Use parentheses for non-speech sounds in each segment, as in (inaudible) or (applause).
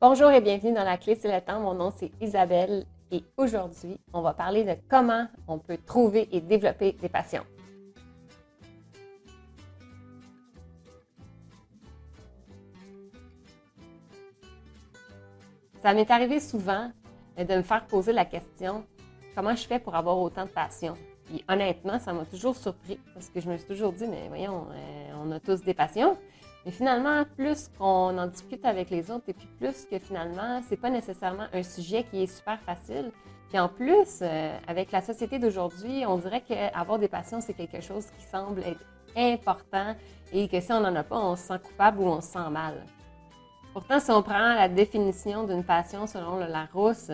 Bonjour et bienvenue dans la clé c'est le temps. Mon nom c'est Isabelle et aujourd'hui, on va parler de comment on peut trouver et développer des passions. Ça m'est arrivé souvent de me faire poser la question comment je fais pour avoir autant de passion. Et honnêtement, ça m'a toujours surpris parce que je me suis toujours dit mais voyons, euh, on a tous des passions. Mais finalement, plus qu'on en discute avec les autres et puis plus que finalement, c'est pas nécessairement un sujet qui est super facile. Puis en plus, euh, avec la société d'aujourd'hui, on dirait qu'avoir des passions, c'est quelque chose qui semble être important et que si on n'en a pas, on se sent coupable ou on se sent mal. Pourtant, si on prend la définition d'une passion selon le Larousse,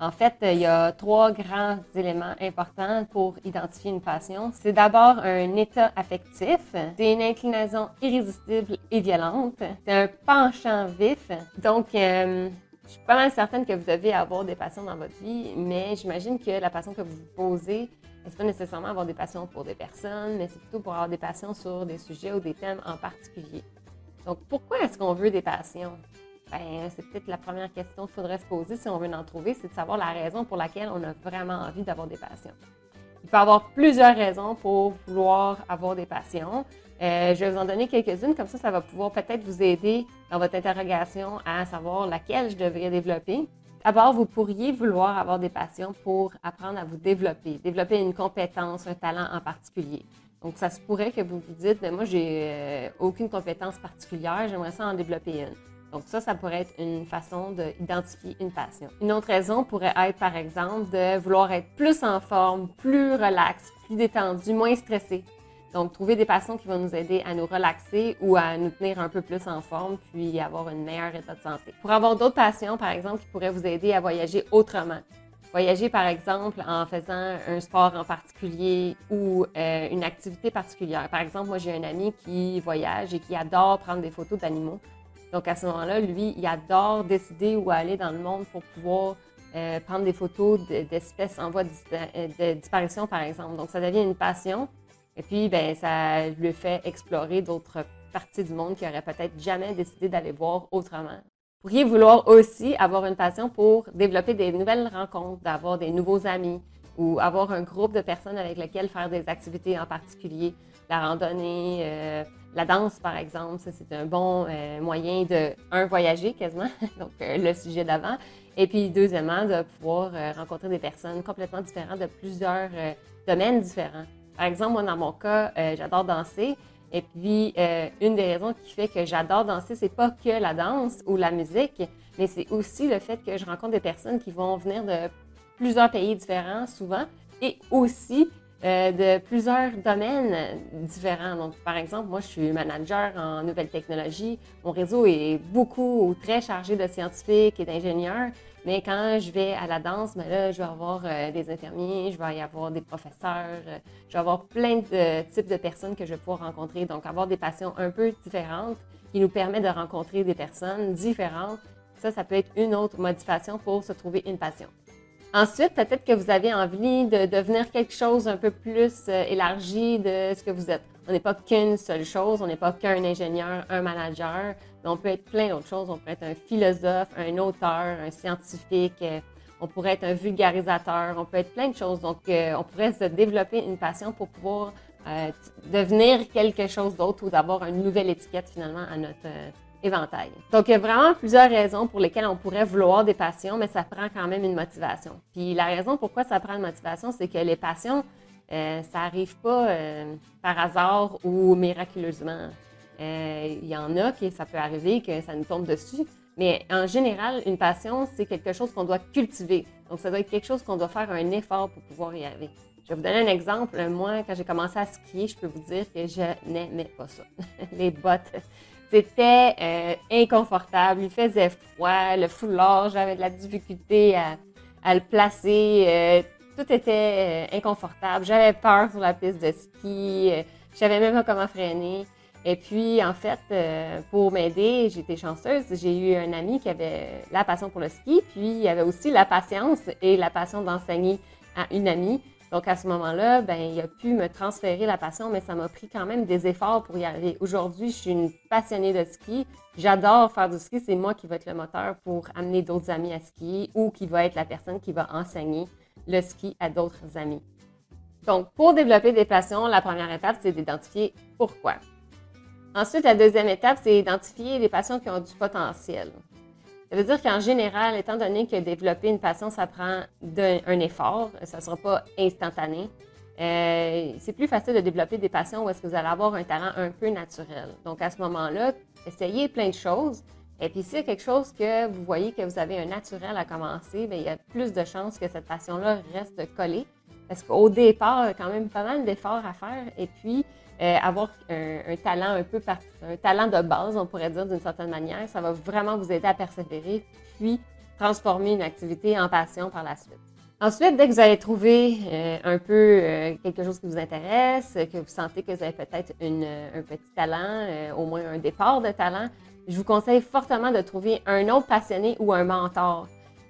en fait, il y a trois grands éléments importants pour identifier une passion. C'est d'abord un état affectif, c'est une inclinaison irrésistible et violente, c'est un penchant vif. Donc, euh, je suis pas mal certaine que vous devez avoir des passions dans votre vie, mais j'imagine que la passion que vous vous posez, c'est pas nécessairement avoir des passions pour des personnes, mais c'est plutôt pour avoir des passions sur des sujets ou des thèmes en particulier. Donc, pourquoi est-ce qu'on veut des passions? Ben, c'est peut-être la première question qu'il faudrait se poser si on veut en trouver, c'est de savoir la raison pour laquelle on a vraiment envie d'avoir des passions. Il peut y avoir plusieurs raisons pour vouloir avoir des passions. Euh, je vais vous en donner quelques-unes, comme ça, ça va pouvoir peut-être vous aider dans votre interrogation à savoir laquelle je devrais développer. D'abord, vous pourriez vouloir avoir des passions pour apprendre à vous développer, développer une compétence, un talent en particulier. Donc, ça se pourrait que vous vous dites, ben, moi, j'ai euh, aucune compétence particulière, j'aimerais ça en développer une. Donc ça, ça pourrait être une façon d'identifier une passion. Une autre raison pourrait être, par exemple, de vouloir être plus en forme, plus relax, plus détendu, moins stressé. Donc, trouver des passions qui vont nous aider à nous relaxer ou à nous tenir un peu plus en forme, puis avoir une meilleure état de santé. Pour avoir d'autres passions, par exemple, qui pourraient vous aider à voyager autrement. Voyager, par exemple, en faisant un sport en particulier ou euh, une activité particulière. Par exemple, moi, j'ai un ami qui voyage et qui adore prendre des photos d'animaux. Donc, à ce moment-là, lui, il adore décider où aller dans le monde pour pouvoir euh, prendre des photos d'espèces en voie euh, de, disparition, par exemple. Donc, ça devient une passion. Et puis, ben, ça lui fait explorer d'autres parties du monde qu'il n'aurait peut-être jamais décidé d'aller voir autrement. Vous pourriez vouloir aussi avoir une passion pour développer des nouvelles rencontres, d'avoir des nouveaux amis ou avoir un groupe de personnes avec lesquelles faire des activités en particulier, la randonnée, euh, la danse, par exemple, ça, c'est un bon euh, moyen de, un, voyager quasiment, (laughs) donc euh, le sujet d'avant, et puis deuxièmement, de pouvoir rencontrer des personnes complètement différentes de plusieurs domaines différents. Par exemple, moi, dans mon cas, j'adore danser, et puis une des raisons qui fait que j'adore danser, c'est pas que la danse ou la musique, mais c'est aussi le fait que je rencontre des personnes qui vont venir de plusieurs pays différents souvent, et aussi euh, de plusieurs domaines différents. Donc, par exemple, moi, je suis manager en nouvelles technologies. Mon réseau est beaucoup ou très chargé de scientifiques et d'ingénieurs. Mais quand je vais à la danse, ben là, je vais avoir euh, des infirmiers, je vais y avoir des professeurs, euh, je vais avoir plein de types de personnes que je vais pouvoir rencontrer. Donc, avoir des passions un peu différentes qui nous permet de rencontrer des personnes différentes, ça, ça peut être une autre motivation pour se trouver une passion. Ensuite, peut-être que vous avez envie de devenir quelque chose un peu plus euh, élargi de ce que vous êtes. On n'est pas qu'une seule chose, on n'est pas qu'un ingénieur, un manager, mais on peut être plein d'autres choses. On peut être un philosophe, un auteur, un scientifique, euh, on pourrait être un vulgarisateur, on peut être plein de choses. Donc, euh, on pourrait se développer une passion pour pouvoir devenir quelque chose d'autre ou d'avoir une nouvelle étiquette finalement à notre Donc, il y a vraiment plusieurs raisons pour lesquelles on pourrait vouloir des passions, mais ça prend quand même une motivation. Puis la raison pourquoi ça prend une motivation, c'est que les passions, euh, ça n'arrive pas euh, par hasard ou miraculeusement. Euh, il y en a qui ça peut arriver que ça nous tombe dessus, mais en général, une passion, c'est quelque chose qu'on doit cultiver. Donc, ça doit être quelque chose qu'on doit faire un effort pour pouvoir y arriver. Je vais vous donner un exemple. Moi, quand j'ai commencé à skier, je peux vous dire que je n'aimais pas ça. (laughs) les bottes, c'était euh, inconfortable, il faisait froid, le foulard, j'avais de la difficulté à, le placer. Euh, tout était euh, inconfortable. J'avais peur sur la piste de ski. je savais même pas comment freiner. Et puis, en fait, pour m'aider, j'étais chanceuse. J'ai eu un ami qui avait la passion pour le ski, puis il avait aussi la patience et la passion d'enseigner à une amie Donc, à ce moment-là, ben, il a pu me transférer la passion, mais ça m'a pris quand même des efforts pour y arriver. Aujourd'hui, je suis une passionnée de ski. J'adore faire du ski. C'est moi qui vais être le moteur pour amener d'autres amis à skier ou qui va être la personne qui va enseigner le ski à d'autres amis. Donc, pour développer des passions, la première étape, c'est d'identifier pourquoi. Ensuite, la deuxième étape, c'est d'identifier les passions qui ont du potentiel. Ça veut dire qu'en général, étant donné que développer une passion, ça prend un, effort, ça ne sera pas instantané. Euh, c'est plus facile de développer des passions où est-ce que vous allez avoir un talent un peu naturel. Donc, à ce moment-là, essayez plein de choses. Et puis, s'il y a quelque chose que vous voyez que vous avez un naturel à commencer, il y a plus de chances que cette passion-là reste collée. Parce qu'au départ, il y a quand même pas mal d'efforts à faire. Et puis, euh, avoir un, talent un peu un talent de base, on pourrait dire d'une certaine manière, ça va vraiment vous aider à persévérer, puis transformer une activité en passion par la suite. Ensuite, dès que vous avez trouvé euh, un peu euh, quelque chose qui vous intéresse, que vous sentez que vous avez peut-être un petit talent, au moins un départ de talent, je vous conseille fortement de trouver un autre passionné ou un mentor.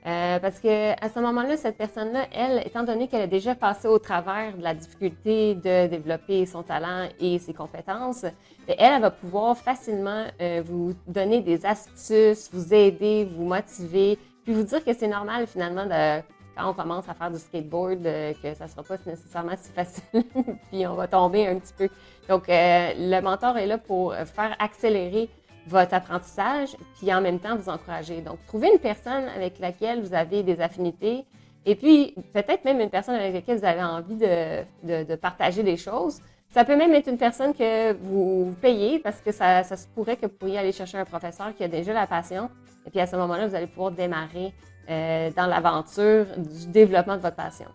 Euh, parce que à ce moment-là, cette personne-là, elle, étant donné qu'elle a déjà passé au travers de la difficulté de développer son talent et ses compétences, elle, elle va pouvoir facilement euh, vous donner des astuces, vous aider, vous motiver, puis vous dire que c'est normal finalement quand on commence à faire du skateboard, euh, que ça ne sera pas nécessairement si facile, (laughs) puis on va tomber un petit peu. Donc, le mentor est là pour faire accélérer votre apprentissage, puis en même temps vous encourager. Donc, trouvez une personne avec laquelle vous avez des affinités et puis peut-être même une personne avec laquelle vous avez envie de, de, partager des choses. Ça peut même être une personne que vous payez parce que ça, ça, se pourrait que vous pourriez aller chercher un professeur qui a déjà la passion. Et puis à ce moment-là, vous allez pouvoir démarrer euh, dans l'aventure du développement de votre passion.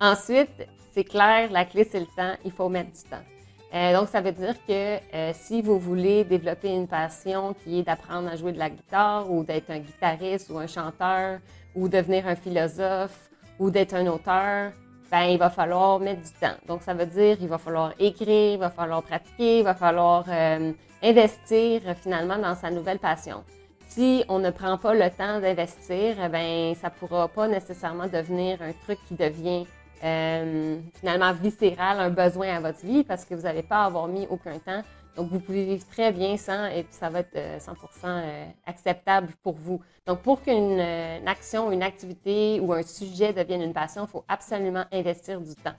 Ensuite, c'est clair, la clé, c'est le temps. Il faut mettre du temps. Euh, donc, ça veut dire que euh, si vous voulez développer une passion qui est d'apprendre à jouer de la guitare ou d'être un guitariste ou un chanteur ou devenir un philosophe ou d'être un auteur, ben, il va falloir mettre du temps. Donc, ça veut dire il va falloir écrire, il va falloir pratiquer, il va falloir euh, investir finalement dans sa nouvelle passion. Si on ne prend pas le temps d'investir, ben, ça ne pourra pas nécessairement devenir un truc qui devient euh, finalement viscéral, un besoin à votre vie parce que vous n'allez pas avoir mis aucun temps. Donc, vous pouvez vivre très bien sans et puis ça va être 100% euh, euh, acceptable pour vous. Donc, pour qu'une action, une activité ou un sujet devienne une passion, il faut absolument investir du temps.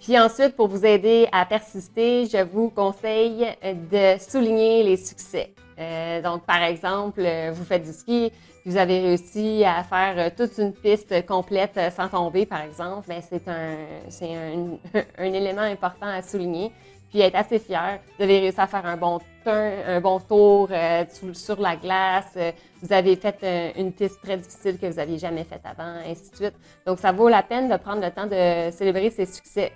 Puis ensuite, pour vous aider à persister, je vous conseille de souligner les succès. donc, par exemple, vous faites du ski, vous avez réussi à faire euh, toute une piste complète euh, sans tomber, par exemple, ben, c'est un, un, (laughs) un, élément important à souligner. Puis être assez fier. Vous avez réussi à faire un bon un bon tour euh, sur, la glace. vous avez fait une piste très difficile que vous n'aviez jamais faite avant, ainsi de suite. Donc, ça vaut la peine de prendre le temps de célébrer ses succès.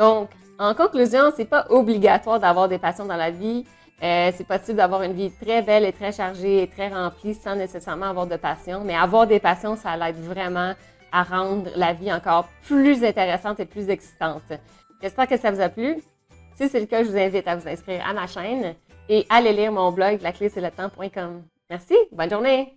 Donc, en conclusion, c'est pas obligatoire d'avoir des passions dans la vie. Euh, c'est possible d'avoir une vie très belle et très chargée et très remplie sans nécessairement avoir de passion, mais avoir des passions, ça l'aide vraiment à rendre la vie encore plus intéressante et plus excitante. J'espère que ça vous a plu. Si c'est le cas, je vous invite à vous inscrire à ma chaîne et à aller lire mon blog laclé Merci, bonne journée!